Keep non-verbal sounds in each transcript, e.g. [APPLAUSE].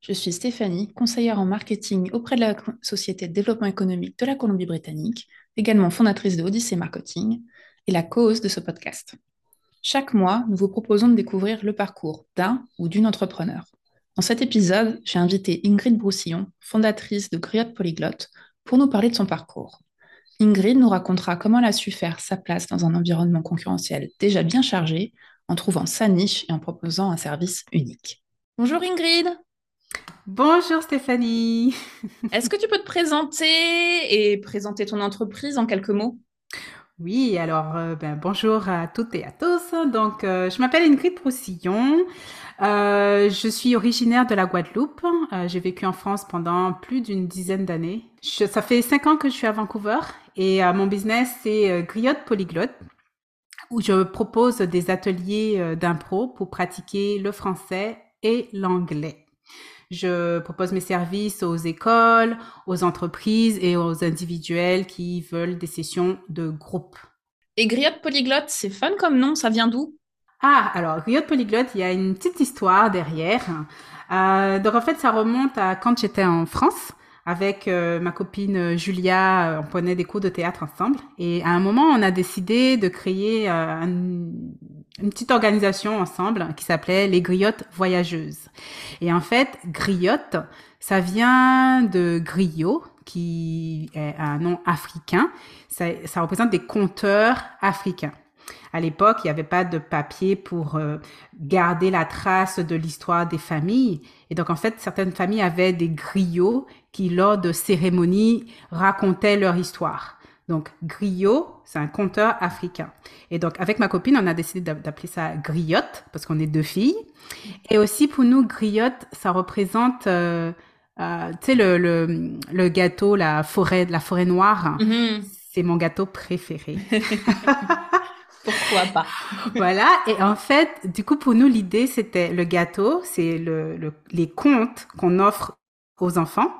Je suis Stéphanie, conseillère en marketing auprès de la Société de développement économique de la Colombie-Britannique, également fondatrice de Odyssey Marketing et la cause de ce podcast. Chaque mois, nous vous proposons de découvrir le parcours d'un ou d'une entrepreneur. Dans cet épisode, j'ai invité Ingrid Broussillon, fondatrice de Griotte Polyglotte, pour nous parler de son parcours. Ingrid nous racontera comment elle a su faire sa place dans un environnement concurrentiel déjà bien chargé, en trouvant sa niche et en proposant un service unique. Bonjour Ingrid Bonjour Stéphanie. [LAUGHS] Est-ce que tu peux te présenter et présenter ton entreprise en quelques mots? Oui, alors euh, ben, bonjour à toutes et à tous. Donc, euh, je m'appelle Ingrid Proussillon. Euh, je suis originaire de la Guadeloupe. J'ai vécu en France pendant plus d'une dizaine d'années. Ça fait cinq ans que je suis à Vancouver et mon business c'est Griotte Polyglotte où je propose des ateliers d'impro pour pratiquer le français et l'anglais. Je propose mes services aux écoles, aux entreprises et aux individuels qui veulent des sessions de groupe. Et Griotte Polyglotte, c'est fun comme nom, ça vient d'où? Ah, alors Griotte Polyglotte, il y a une petite histoire derrière. Euh, donc en fait, ça remonte à quand j'étais en France avec euh, ma copine Julia, on prenait des cours de théâtre ensemble. Et à un moment, on a décidé de créer euh, un, une petite organisation ensemble qui s'appelait les griottes voyageuses. Et en fait, griotte, ça vient de griot, qui est un nom africain. Ça, représente des conteurs africains. À l'époque, il n'y avait pas de papier pour euh, garder la trace de l'histoire des familles. Et donc, en fait, certaines familles avaient des griots qui, lors de cérémonies, racontaient leur histoire. Donc, griot, c'est un conteur africain. Et donc, avec ma copine, on a décidé d'appeler ça griotte, parce qu'on est deux filles. Et aussi, pour nous, griotte, ça représente, euh, euh, tu sais, le, le, gâteau, la forêt, la forêt noire. Mm-hmm. C'est mon gâteau préféré. [LAUGHS] Pourquoi pas? [LAUGHS] Voilà. Et en fait, du coup, pour nous, l'idée, c'était le gâteau, c'est le, les contes qu'on offre aux enfants.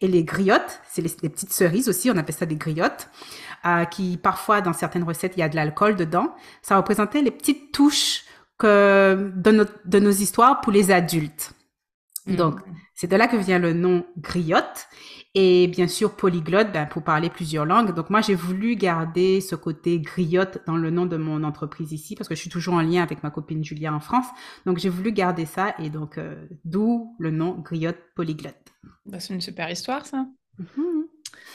Et les griottes, c'est les, petites cerises aussi, on appelle ça des griottes, euh, qui parfois dans certaines recettes il y a de l'alcool dedans. Ça représentait les petites touches de nos histoires pour les adultes. Mm. Donc c'est de là que vient le nom griotte. Et bien sûr, polyglotte, ben, pour parler plusieurs langues. Donc moi, j'ai voulu garder ce côté griotte dans le nom de mon entreprise ici, parce que je suis toujours en lien avec ma copine Julia en France. Donc j'ai voulu garder ça, et donc euh, d'où le nom griotte polyglotte. Bah, c'est une super histoire, ça. Mhm.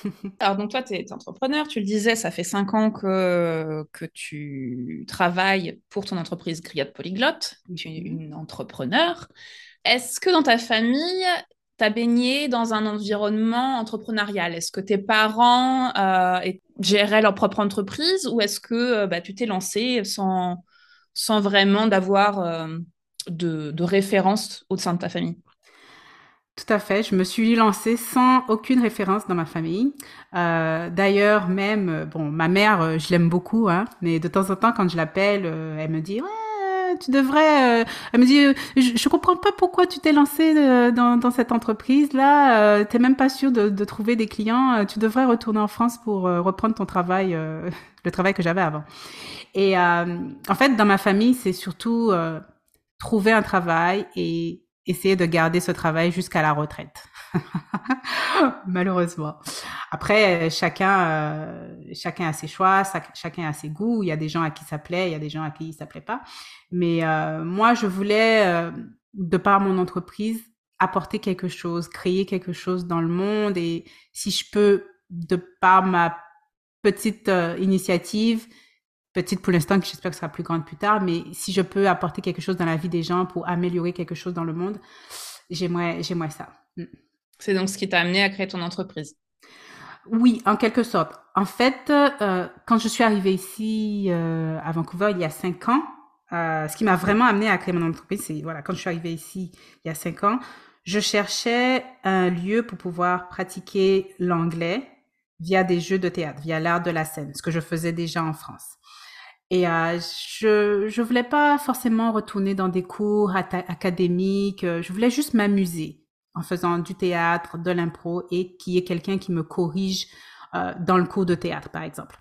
[LAUGHS] Alors, donc, toi, tu es, entrepreneur, tu le disais, ça fait cinq ans que, que tu travailles pour ton entreprise Griotte Polyglotte, tu es mhm. une entrepreneur. Est-ce que dans ta famille, tu as baigné dans un environnement entrepreneurial? Est-ce que tes parents euh, géraient leur propre entreprise ou est-ce que euh, bah, tu t'es lancé sans, vraiment d'avoir euh, de, référence au sein de ta famille? Tout à fait. Je me suis lancée sans aucune référence dans ma famille. D'ailleurs, même, bon, ma mère, je l'aime beaucoup, hein, mais de temps en temps, quand je l'appelle, elle me dit, ouais, tu devrais. elle me dit, je, je comprends pas pourquoi tu t'es lancée dans, dans, cette entreprise-là. T'es même pas sûre de, de, trouver des clients. Tu devrais retourner en France pour reprendre ton travail, [LAUGHS] le travail que j'avais avant. Et en fait, dans ma famille, c'est surtout trouver un travail et essayer de garder ce travail jusqu'à la retraite. [LAUGHS] Malheureusement. Après, chacun, euh, chacun a ses choix, chacun a ses goûts. Il y a des gens à qui ça plaît, il y a des gens à qui ça plaît pas. Mais euh, moi, je voulais, euh, de par mon entreprise, apporter quelque chose, créer quelque chose dans le monde. Et si je peux, de par ma petite initiative, petite pour l'instant, que j'espère que sera plus grande plus tard, mais si je peux apporter quelque chose dans la vie des gens pour améliorer quelque chose dans le monde, j'aimerais, j'aimerais ça. Mm. C'est donc ce qui t'a amené à créer ton entreprise. Oui, en quelque sorte. En fait, euh, quand je suis arrivée ici euh, à Vancouver il y a cinq ans, euh, ce qui m'a vraiment amené à créer mon entreprise, c'est voilà, quand je suis arrivée ici il y a cinq ans, je cherchais un lieu pour pouvoir pratiquer l'anglais via des jeux de théâtre, via l'art de la scène, ce que je faisais déjà en France. Et euh, je je voulais pas forcément retourner dans des cours académiques. Je voulais juste m'amuser en faisant du théâtre, de l'impro, et qu'il y ait quelqu'un qui me corrige euh, dans le cours de théâtre, par exemple.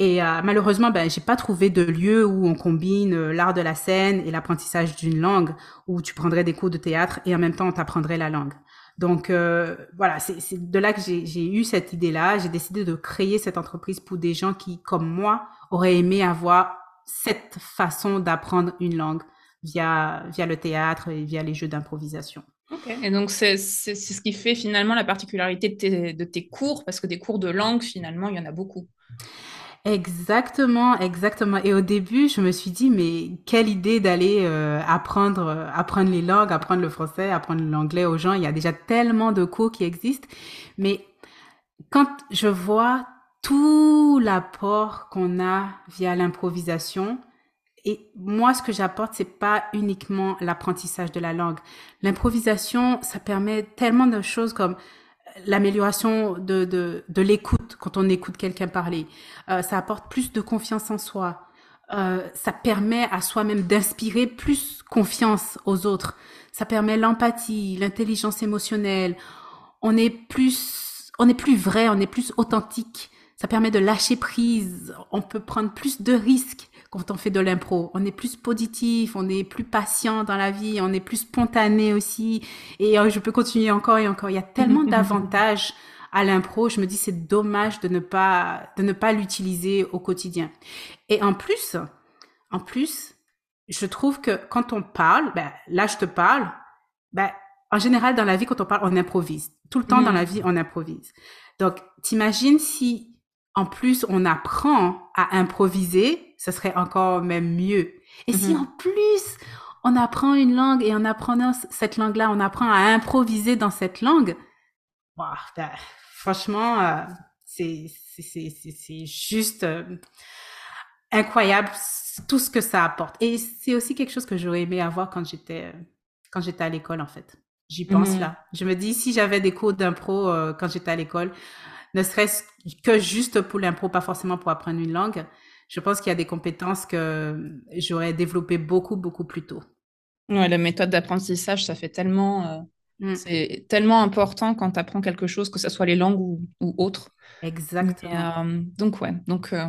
Et euh, malheureusement, ben, j'ai pas trouvé de lieu où on combine euh, l'art de la scène et l'apprentissage d'une langue, où tu prendrais des cours de théâtre et en même temps on t'apprendrait la langue. Donc euh, voilà, c'est de là que j'ai eu cette idée-là. J'ai décidé de créer cette entreprise pour des gens qui, comme moi, auraient aimé avoir cette façon d'apprendre une langue via via le théâtre et via les jeux d'improvisation. Et donc, c'est ce qui fait finalement la particularité de tes, de tes cours, parce que des cours de langue, finalement, il y en a beaucoup. Exactement, exactement. Et au début, je me suis dit, mais quelle idée d'aller euh, apprendre, euh, apprendre les langues, apprendre le français, apprendre l'anglais aux gens. Il y a déjà tellement de cours qui existent. Mais quand je vois tout l'apport qu'on a via l'improvisation, et moi, ce que j'apporte, c'est pas uniquement l'apprentissage de la langue. L'improvisation, ça permet tellement de choses comme l'amélioration de, de, de l'écoute quand on écoute quelqu'un parler. Euh, ça apporte plus de confiance en soi. Euh, ça permet à soi-même d'inspirer plus confiance aux autres. Ça permet l'empathie, l'intelligence émotionnelle. On est plus, on est plus vrai, on est plus authentique. Ça permet de lâcher prise. On peut prendre plus de risques quand on fait de l'impro. On est plus positif, on est plus patient dans la vie, on est plus spontané aussi. Et euh, je peux continuer encore et encore. Il y a tellement [LAUGHS] d'avantages à l'impro. Je me dis c'est dommage de ne pas de ne pas l'utiliser au quotidien. Et en plus, en plus, je trouve que quand on parle, ben, là je te parle, ben, en général dans la vie quand on parle, on improvise. Tout le temps dans mm. la vie, on improvise. Donc, t'imagines si en plus on apprend à improviser, ce serait encore même mieux. Et si mm-hmm. en plus on apprend une langue et en apprenant cette langue-là, on apprend à improviser dans cette langue, ben, franchement, euh, c'est juste euh, incroyable tout ce que ça apporte. Et c'est aussi quelque chose que j'aurais aimé avoir quand j'étais euh, quand j'étais à l'école en fait. J'y pense mm-hmm. là. Je me dis si j'avais des cours d'impro quand j'étais à l'école, ne serait-ce que juste pour l'impro, pas forcément pour apprendre une langue, je pense qu'il y a des compétences que j'aurais développées beaucoup, beaucoup plus tôt. Ouais, la méthode d'apprentissage, ça fait tellement. Euh, mm. C'est tellement important quand tu apprends quelque chose, que ce soit les langues ou, ou autres. Exactement. Euh, donc, ouais. Donc, euh,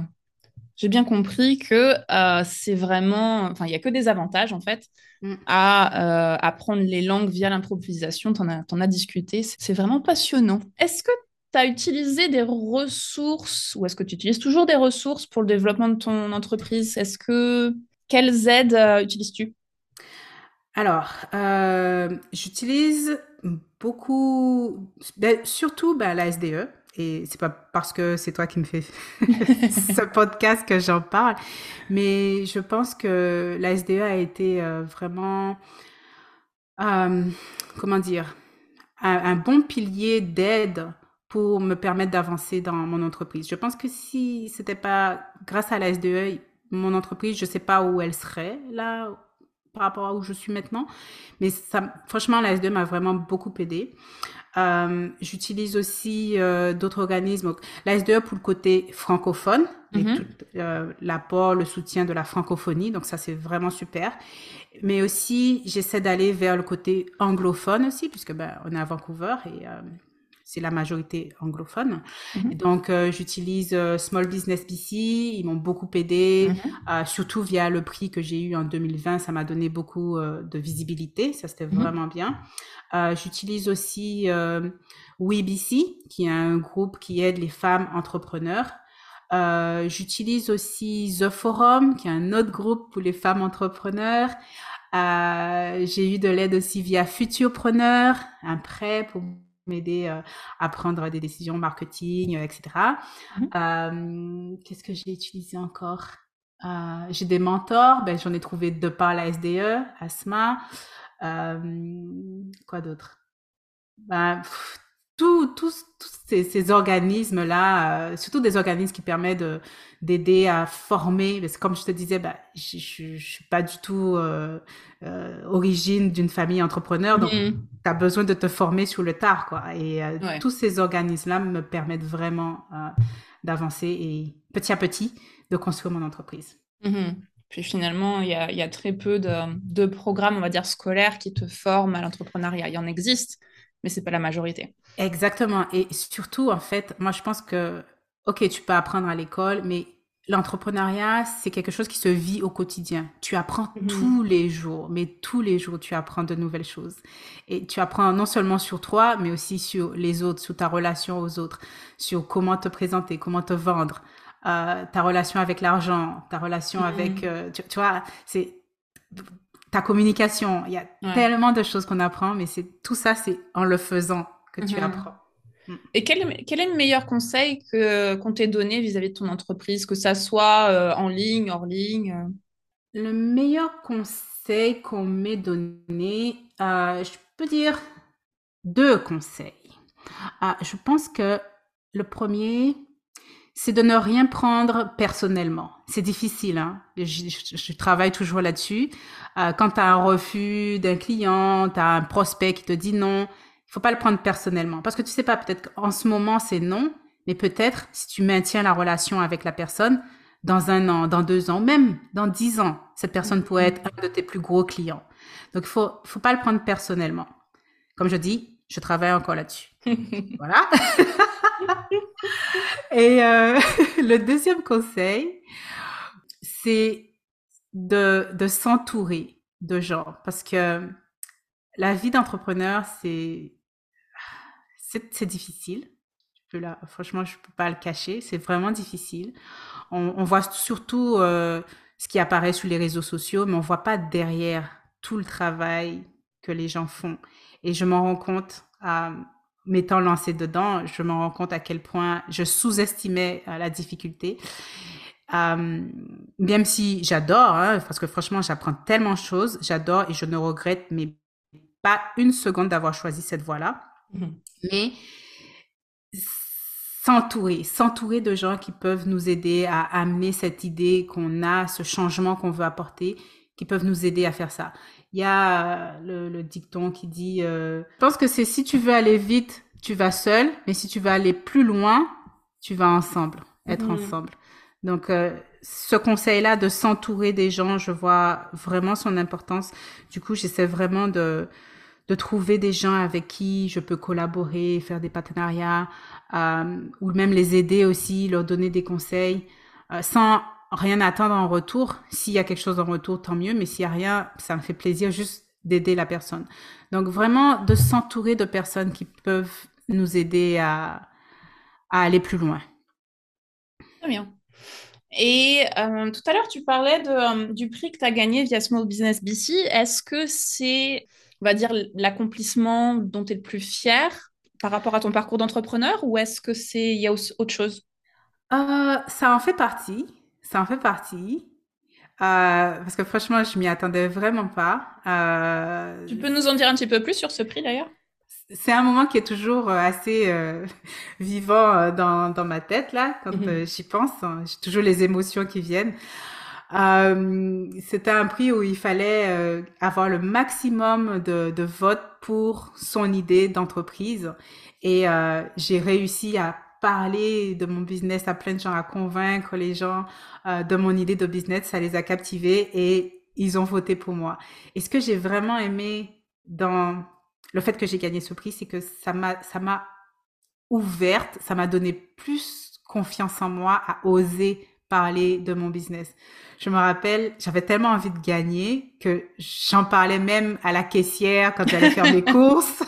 j'ai bien compris que c'est vraiment. Enfin, il n'y a que des avantages, en fait, mm. à apprendre les langues via l'improvisation. Tu en, en, as discuté. C'est vraiment passionnant. Est-ce que tu as utilisé des ressources ou est-ce que tu utilises toujours des ressources pour le développement de ton entreprise? Est-ce que quelles aides euh, utilises-tu? Alors, euh, j'utilise beaucoup, ben, surtout ben, la SDE. Et c'est pas parce que c'est toi qui me fais [LAUGHS] ce podcast que j'en parle, mais je pense que la SDE a été euh, vraiment, comment dire, un bon pilier d'aide pour me permettre d'avancer dans mon entreprise. Je pense que si c'était pas grâce à la SDE, mon entreprise, je sais pas où elle serait là par rapport à où je suis maintenant. Mais ça, franchement, la SDE m'a vraiment beaucoup aidé. Euh, J'utilise aussi euh, d'autres organismes. La SDE pour le côté francophone, mm-hmm. euh, l'apport, le soutien de la francophonie. Donc ça, c'est vraiment super. Mais aussi, j'essaie d'aller vers le côté anglophone aussi, puisque ben, on est à Vancouver et c'est la majorité anglophone. Mhm. donc, euh, j'utilise euh, Small Business BC. Ils m'ont beaucoup aidé, mhm. euh, surtout via le prix que j'ai eu en 2020. Ça m'a donné beaucoup de visibilité. Ça, c'était mhm. vraiment bien. j'utilise aussi WeBC, qui est un groupe qui aide les femmes entrepreneurs. j'utilise aussi The Forum, qui est un autre groupe pour les femmes entrepreneurs. j'ai eu de l'aide aussi via Futurpreneur, un prêt pour m'aider euh, à prendre des décisions marketing, etc. Mmh qu'est-ce que j'ai utilisé encore? J'ai des mentors, ben, j'en ai trouvé de par la SDE, ASMA. quoi d'autre? Ben, tous, ces, organismes-là, euh, surtout des organismes qui permettent d'aider à former, parce que comme je te disais, bah, je ne suis pas du tout euh, euh, origine d'une famille entrepreneur, donc mm-hmm. tu as besoin de te former sur le tard. Quoi. Et tous ces organismes-là me permettent vraiment d'avancer et petit à petit de construire mon entreprise. Mm-hmm. Puis finalement, il y a, y a, très peu de, de, programmes, on va dire, scolaires qui te forment à l'entrepreneuriat. Il y en existe, mais c'est pas la majorité. Exactement. Et surtout, en fait, moi, je pense que, OK, tu peux apprendre à l'école, mais l'entrepreneuriat, c'est quelque chose qui se vit au quotidien. Tu apprends mhm. tous les jours, mais tous les jours, tu apprends de nouvelles choses. Et tu apprends non seulement sur toi, mais aussi sur les autres, sur ta relation aux autres, sur comment te présenter, comment te vendre, euh, ta relation avec l'argent, ta relation mhm. avec, euh, tu, tu, vois, c'est ta communication. Il y a tellement de choses qu'on apprend, mais c'est tout ça, c'est en le faisant que tu mhm. apprends. Mm. Et quel, est le meilleur conseil que, qu'on t'ait donné vis-à-vis de ton entreprise, que ça soit euh, en ligne, hors ligne euh? Le meilleur conseil qu'on m'ait donné, euh, je peux dire deux conseils. je pense que le premier, c'est de ne rien prendre personnellement. C'est difficile, hein? je, travaille toujours là-dessus. quand tu as un refus d'un client, tu as un prospect qui te dit non, il faut pas le prendre personnellement parce que tu sais pas peut-être qu'en ce moment c'est non, mais peut-être si tu maintiens la relation avec la personne dans un an, dans deux ans, même dans dix ans, cette personne pourrait être un de tes plus gros clients. Donc il faut faut pas le prendre personnellement. Comme je dis, je travaille encore là-dessus. [LAUGHS] voilà. [LAUGHS] [LAUGHS] Et euh, [LAUGHS] le deuxième conseil, c'est de, de s'entourer de gens parce que la vie d'entrepreneur, c'est c'est difficile. là, franchement, je ne peux pas le cacher. C'est vraiment difficile. On, voit surtout euh, ce qui apparaît sur les réseaux sociaux, mais on ne voit pas derrière tout le travail que les gens font. Et je m'en rends compte, à, m'étant lancée dedans, je m'en rends compte à quel point je sous-estimais euh, la difficulté. Euh, même si j'adore, hein, parce que franchement, j'apprends tellement de choses, j'adore et je ne regrette mais pas une seconde d'avoir choisi cette voie-là. Mhm. Mais s'entourer, s'entourer de gens qui peuvent nous aider à amener cette idée qu'on a, ce changement qu'on veut apporter, qui peuvent nous aider à faire ça. Il y a le, dicton qui dit, euh, je pense que c'est si tu veux aller vite, tu vas seul, mais si tu veux aller plus loin, tu vas ensemble, être mhm. ensemble. Donc, euh, ce conseil-là de s'entourer des gens, je vois vraiment son importance. Du coup, j'essaie vraiment de, de trouver des gens avec qui je peux collaborer, faire des partenariats, euh, ou même les aider aussi, leur donner des conseils, euh, sans rien attendre en retour. S'il y a quelque chose en retour, tant mieux, mais s'il y a rien, ça me fait plaisir juste d'aider la personne. Donc vraiment de s'entourer de personnes qui peuvent nous aider à, à aller plus loin. Très bien. Et euh, tout à l'heure, tu parlais de, du prix que tu as gagné via Small Business BC. Est-ce que c'est on va dire, l'accomplissement dont tu es le plus fier par rapport à ton parcours d'entrepreneur ou est-ce que c'est il y a autre chose? Euh, Ça en fait partie. Ça en fait partie. Euh, parce que franchement, je m'y attendais vraiment pas. Euh, tu peux nous en dire un petit peu plus sur ce prix d'ailleurs? C'est un moment qui est toujours assez [LAUGHS] vivant dans, dans, ma tête là quand mhm. j'y pense. Hein. J'ai toujours les émotions qui viennent. Euh, c'était un prix où il fallait euh, avoir le maximum de, de votes pour son idée d'entreprise. Et euh, j'ai réussi à parler de mon business à plein de gens, à convaincre les gens euh, de mon idée de business. Ça les a captivés et ils ont voté pour moi. Et ce que j'ai vraiment aimé dans le fait que j'ai gagné ce prix, c'est que ça m'a, ça m'a ouverte, ça m'a donné plus confiance en moi à oser parler de mon business. Je me rappelle, j'avais tellement envie de gagner que j'en parlais même à la caissière quand j'allais faire mes [LAUGHS] courses.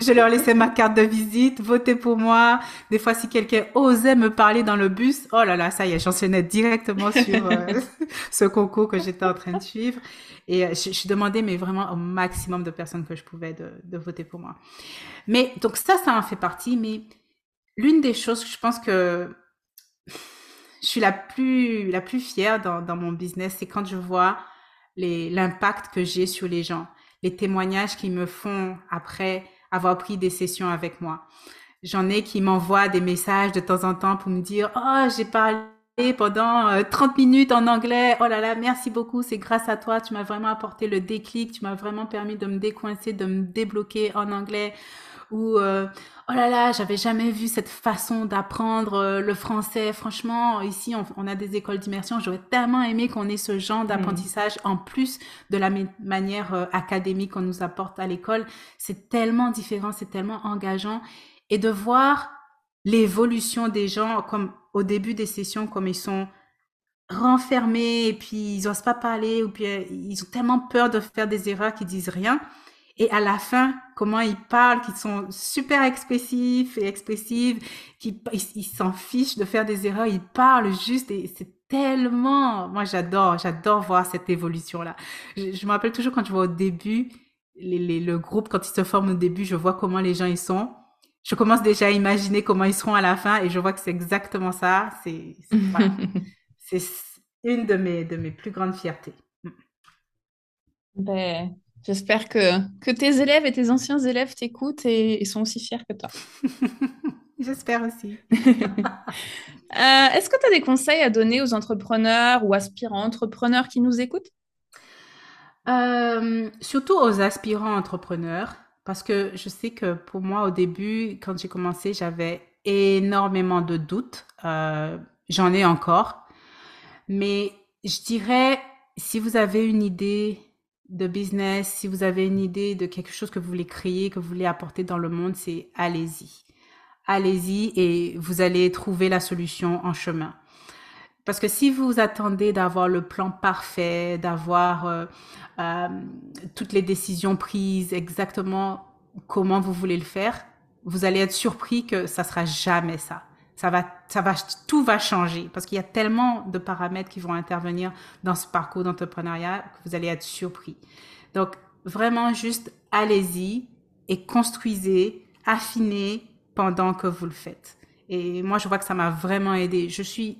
Je leur laissais ma carte de visite, votez pour moi. Des fois, si quelqu'un osait me parler dans le bus, oh là là, ça y est, j'enchaînais directement sur euh, [LAUGHS] ce concours que j'étais en train de suivre. Et euh, je, demandais, mais vraiment au maximum de personnes que je pouvais de, voter pour moi. Mais donc ça, ça en fait partie. Mais l'une des choses, je pense que je suis la plus, la plus fière dans, dans mon business, c'est quand je vois l'impact que j'ai sur les gens, les témoignages qu'ils me font après avoir pris des sessions avec moi. J'en ai qui m'envoient des messages de temps en temps pour me dire, oh, j'ai parlé pendant 30 euh, minutes en anglais. Oh là là, merci beaucoup. C'est grâce à toi. Tu m'as vraiment apporté le déclic. Tu m'as vraiment permis de me décoincer, de me débloquer en anglais. Ou euh, oh là là, j'avais jamais vu cette façon d'apprendre euh, le français. Franchement, ici, on, a des écoles d'immersion. J'aurais tellement aimé qu'on ait ce genre mmh. d'apprentissage en plus de la manière académique qu'on nous apporte à l'école. C'est tellement différent, c'est tellement engageant. Et de voir l'évolution des gens, comme au début des sessions, comme ils sont renfermés et puis ils n'osent pas parler ou puis euh, ils ont tellement peur de faire des erreurs qu'ils disent rien. Et à la fin, comment ils parlent, qu'ils sont super expressifs et expressives, qu'ils ils s'en fichent de faire des erreurs, ils parlent juste et c'est tellement, moi j'adore, j'adore voir cette évolution-là. Je, me rappelle toujours quand je vois au début, les, le groupe, quand ils se forment au début, je vois comment les gens ils sont je commence déjà à imaginer comment ils seront à la fin et je vois que c'est exactement ça. C'est [LAUGHS] une de mes, de mes plus grandes fiertés. Mm. Ben, J'espère que, que tes élèves et tes anciens élèves t'écoutent et, sont aussi fiers que toi. [LAUGHS] J'espère aussi. [LAUGHS] Euh, est-ce que tu as des conseils à donner aux entrepreneurs ou aspirants entrepreneurs qui nous écoutent? Euh, Surtout aux aspirants entrepreneurs. Parce que je sais que pour moi, au début, quand j'ai commencé, j'avais énormément de doutes. Euh, j'en ai encore. Mais je dirais, si vous avez une idée de business, si vous avez une idée de quelque chose que vous voulez créer, que vous voulez apporter dans le monde, c'est allez-y. Allez-y et vous allez trouver la solution en chemin. Parce que si vous attendez d'avoir le plan parfait, d'avoir euh, euh, toutes les décisions prises exactement comment vous voulez le faire, vous allez être surpris que ça sera jamais ça. Ça va, ça va, tout va changer parce qu'il y a tellement de paramètres qui vont intervenir dans ce parcours d'entrepreneuriat que vous allez être surpris. Donc, vraiment juste allez-y et construisez, affinez pendant que vous le faites. Et moi, je vois que ça m'a vraiment aidé. Je suis,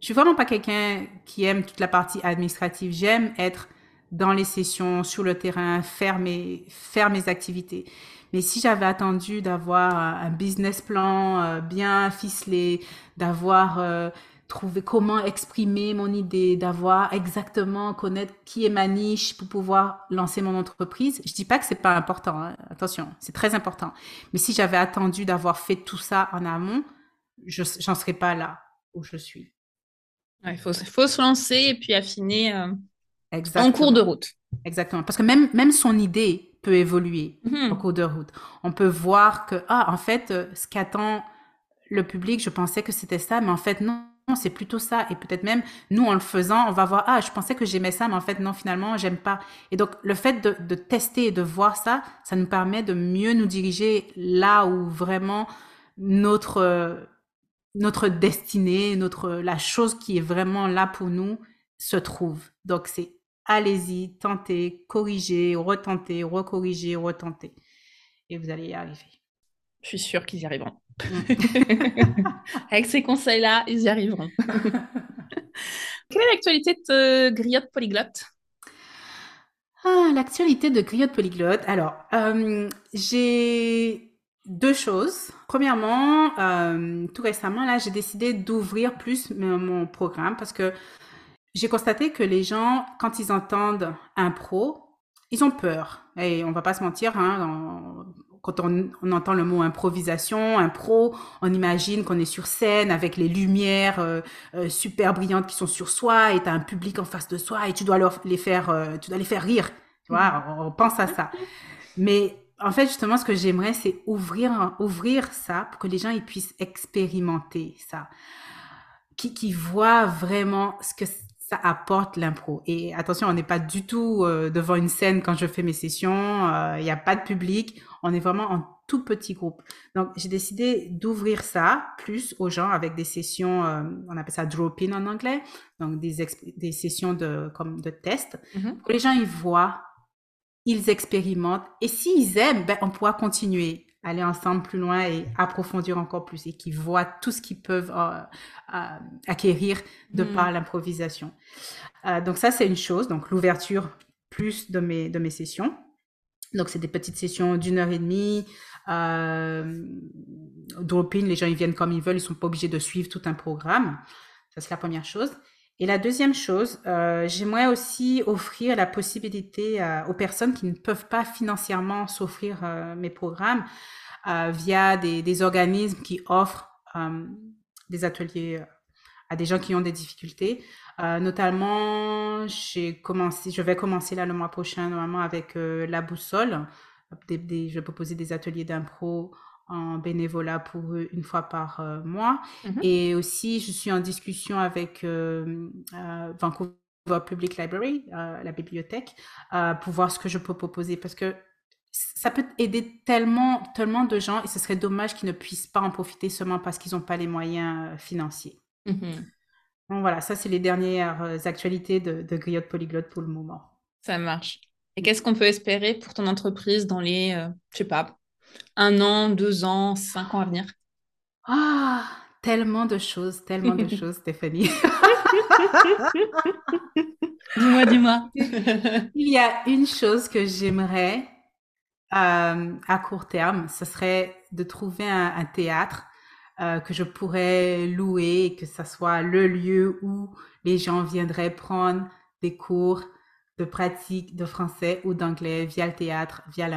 je suis vraiment pas quelqu'un qui aime toute la partie administrative. J'aime être dans les sessions, sur le terrain, faire mes, faire mes activités. Mais si j'avais attendu d'avoir un business plan euh, bien ficelé, d'avoir euh, trouvé comment exprimer mon idée, d'avoir exactement connaître qui est ma niche pour pouvoir lancer mon entreprise, je dis pas que c'est pas important. Hein. Attention, c'est très important. Mais si j'avais attendu d'avoir fait tout ça en amont, je j'en serais pas là où je suis. Il faut, faut, se lancer et puis affiner euh, en cours de route. Exactement. Parce que même, même son idée peut évoluer mhm. en cours de route. On peut voir que, ah, en fait, euh, ce qu'attend le public, je pensais que c'était ça, mais en fait, non, c'est plutôt ça. Et peut-être même, nous, en le faisant, on va voir, ah, je pensais que j'aimais ça, mais en fait, non, finalement, j'aime pas. Et donc, le fait de, de, tester et de voir ça, ça nous permet de mieux nous diriger là où vraiment notre, euh, notre destinée, notre, la chose qui est vraiment là pour nous se trouve. Donc, c'est allez-y, tentez, corrigez, retentez, recorrigez, retentez. Et vous allez y arriver. Je suis sûre qu'ils y arriveront. [LAUGHS] Avec ces conseils-là, ils y arriveront. [LAUGHS] Quelle est l'actualité de Griotte Polyglotte? Ah, L'actualité de Griotte Polyglotte. Alors, euh, j'ai deux choses. Premièrement, euh, tout récemment, là, j'ai décidé d'ouvrir plus mon programme parce que j'ai constaté que les gens, quand ils entendent un pro, ils ont peur. Et on va pas se mentir, hein, quand on, entend le mot improvisation, un pro, on imagine qu'on est sur scène avec les lumières euh, euh, super brillantes qui sont sur soi et tu as un public en face de soi et tu dois leur, les faire, euh, tu dois les faire rire. Tu vois, on, pense à ça. Mais en fait, justement, ce que j'aimerais, c'est ouvrir, ouvrir ça pour que les gens ils puissent expérimenter ça, qui, qui voient vraiment ce que ça apporte l'impro. Et attention, on n'est pas du tout euh, devant une scène quand je fais mes sessions, euh, il n'y a pas de public, on est vraiment en tout petit groupe. Donc, j'ai décidé d'ouvrir ça plus aux gens avec des sessions, euh, on appelle ça drop-in en anglais, donc des, des sessions de, comme de test, que les gens ils voient, ils expérimentent, et s'ils aiment, ben, on pourra continuer aller ensemble plus loin et approfondir encore plus et qui voient tout ce qu'ils peuvent euh, euh, acquérir de mm. par l'improvisation. Euh, donc ça, c'est une chose. Donc l'ouverture plus de mes, de mes sessions. Donc c'est des petites sessions d'une heure et demie Drop-in, les gens ils viennent comme ils veulent, ils sont pas obligés de suivre tout un programme. Ça c'est la première chose. Et la deuxième chose, euh, j'aimerais aussi offrir la possibilité aux personnes qui ne peuvent pas financièrement s'offrir euh, mes programmes via des, organismes qui offrent des ateliers à des gens qui ont des difficultés. Euh, notamment, j'ai commencé, je vais commencer là le mois prochain normalement avec euh, la boussole. Je vais proposer des ateliers d'impro en bénévolat pour eux une fois par euh, mois. Mhm. Et aussi, je suis en discussion avec Vancouver Public Library, la bibliothèque, pour voir ce que je peux proposer parce que ça peut aider tellement, tellement de gens et ce serait dommage qu'ils ne puissent pas en profiter seulement parce qu'ils n'ont pas les moyens financiers. Donc voilà, ça c'est les dernières euh, actualités de, de Griotte Polyglotte pour le moment. Ça marche. Et qu'est-ce qu'on peut espérer pour ton entreprise dans les, euh, je sais pas, un an, deux ans, cinq ans à venir Ah, tellement de choses, tellement de [LAUGHS] choses, Stéphanie. [LAUGHS] dis-moi, dis-moi. Il y a une chose que j'aimerais euh, à court terme, ce serait de trouver un théâtre euh, que je pourrais louer, que ce soit le lieu où les gens viendraient prendre des cours de pratique de français ou d'anglais via le théâtre, via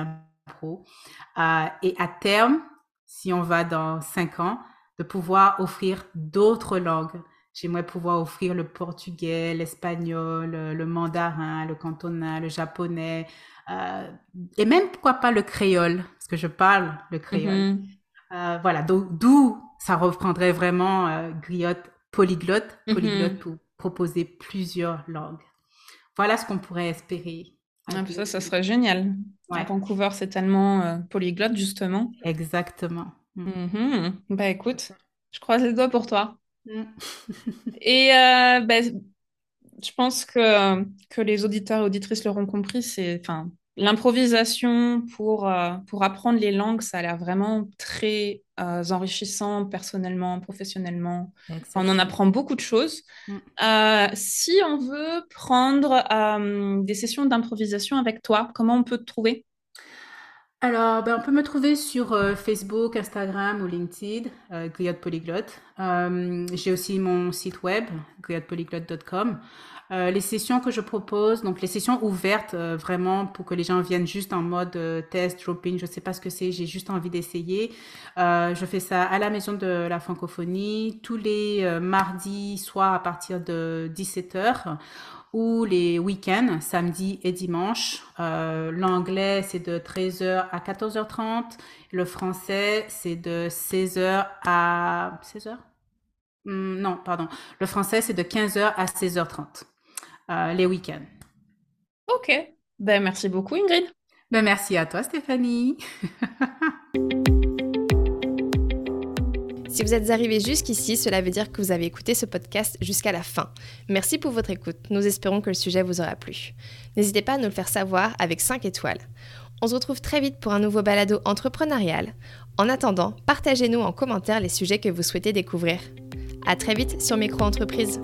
Euh, et à terme, si on va dans cinq ans, de pouvoir offrir d'autres langues. J'aimerais pouvoir offrir le portugais, l'espagnol, le mandarin, le cantonais, le japonais, euh, et même pourquoi pas le créole, parce que je parle le créole. Mm-hmm. Euh, voilà, d'où ça reprendrait vraiment euh, griotte polyglotte, mm-hmm. polyglotte pour proposer plusieurs langues. Voilà ce qu'on pourrait espérer. Ah, ça, ça serait génial. À Vancouver, c'est tellement euh, polyglotte, justement. Exactement. Mm. Mm-hmm. Bah écoute, je croise les doigts pour toi. Mm. [LAUGHS] Et euh, bah, je pense que, que les auditeurs et auditrices l'auront compris, c'est enfin L'improvisation pour, euh, pour apprendre les langues, ça a l'air vraiment très euh, enrichissant personnellement, professionnellement. on en apprend beaucoup de choses. Mm. Euh, si on veut prendre des sessions d'improvisation avec toi, comment on peut te trouver? Alors, ben, on peut me trouver sur Facebook, Instagram ou LinkedIn, euh, Polyglotte. J'ai aussi mon site web, gliotepolyglotte.com. Euh, les sessions que je propose, donc les sessions ouvertes euh, vraiment pour que les gens viennent juste en mode euh, test, drop-in, je sais pas ce que c'est, j'ai juste envie d'essayer. je fais ça à la maison de la francophonie tous les mardis soirs à partir de 17h ou les week-ends, samedi et dimanche. L'anglais, c'est de 13h à 14h30. Le français, c'est de 16h à 16h hmm, Non, pardon. Le français, c'est de 15h à 16h30. Euh, les week-ends. Ok. Ben, merci beaucoup, Ingrid. Ben, merci à toi, Stéphanie. [LAUGHS] Si vous êtes arrivé jusqu'ici, cela veut dire que vous avez écouté ce podcast jusqu'à la fin. Merci pour votre écoute. Nous espérons que le sujet vous aura plu. N'hésitez pas à nous le faire savoir avec 5 étoiles. On se retrouve très vite pour un nouveau balado entrepreneurial. En attendant, partagez-nous en commentaire les sujets que vous souhaitez découvrir. À très vite sur Micro Entreprise.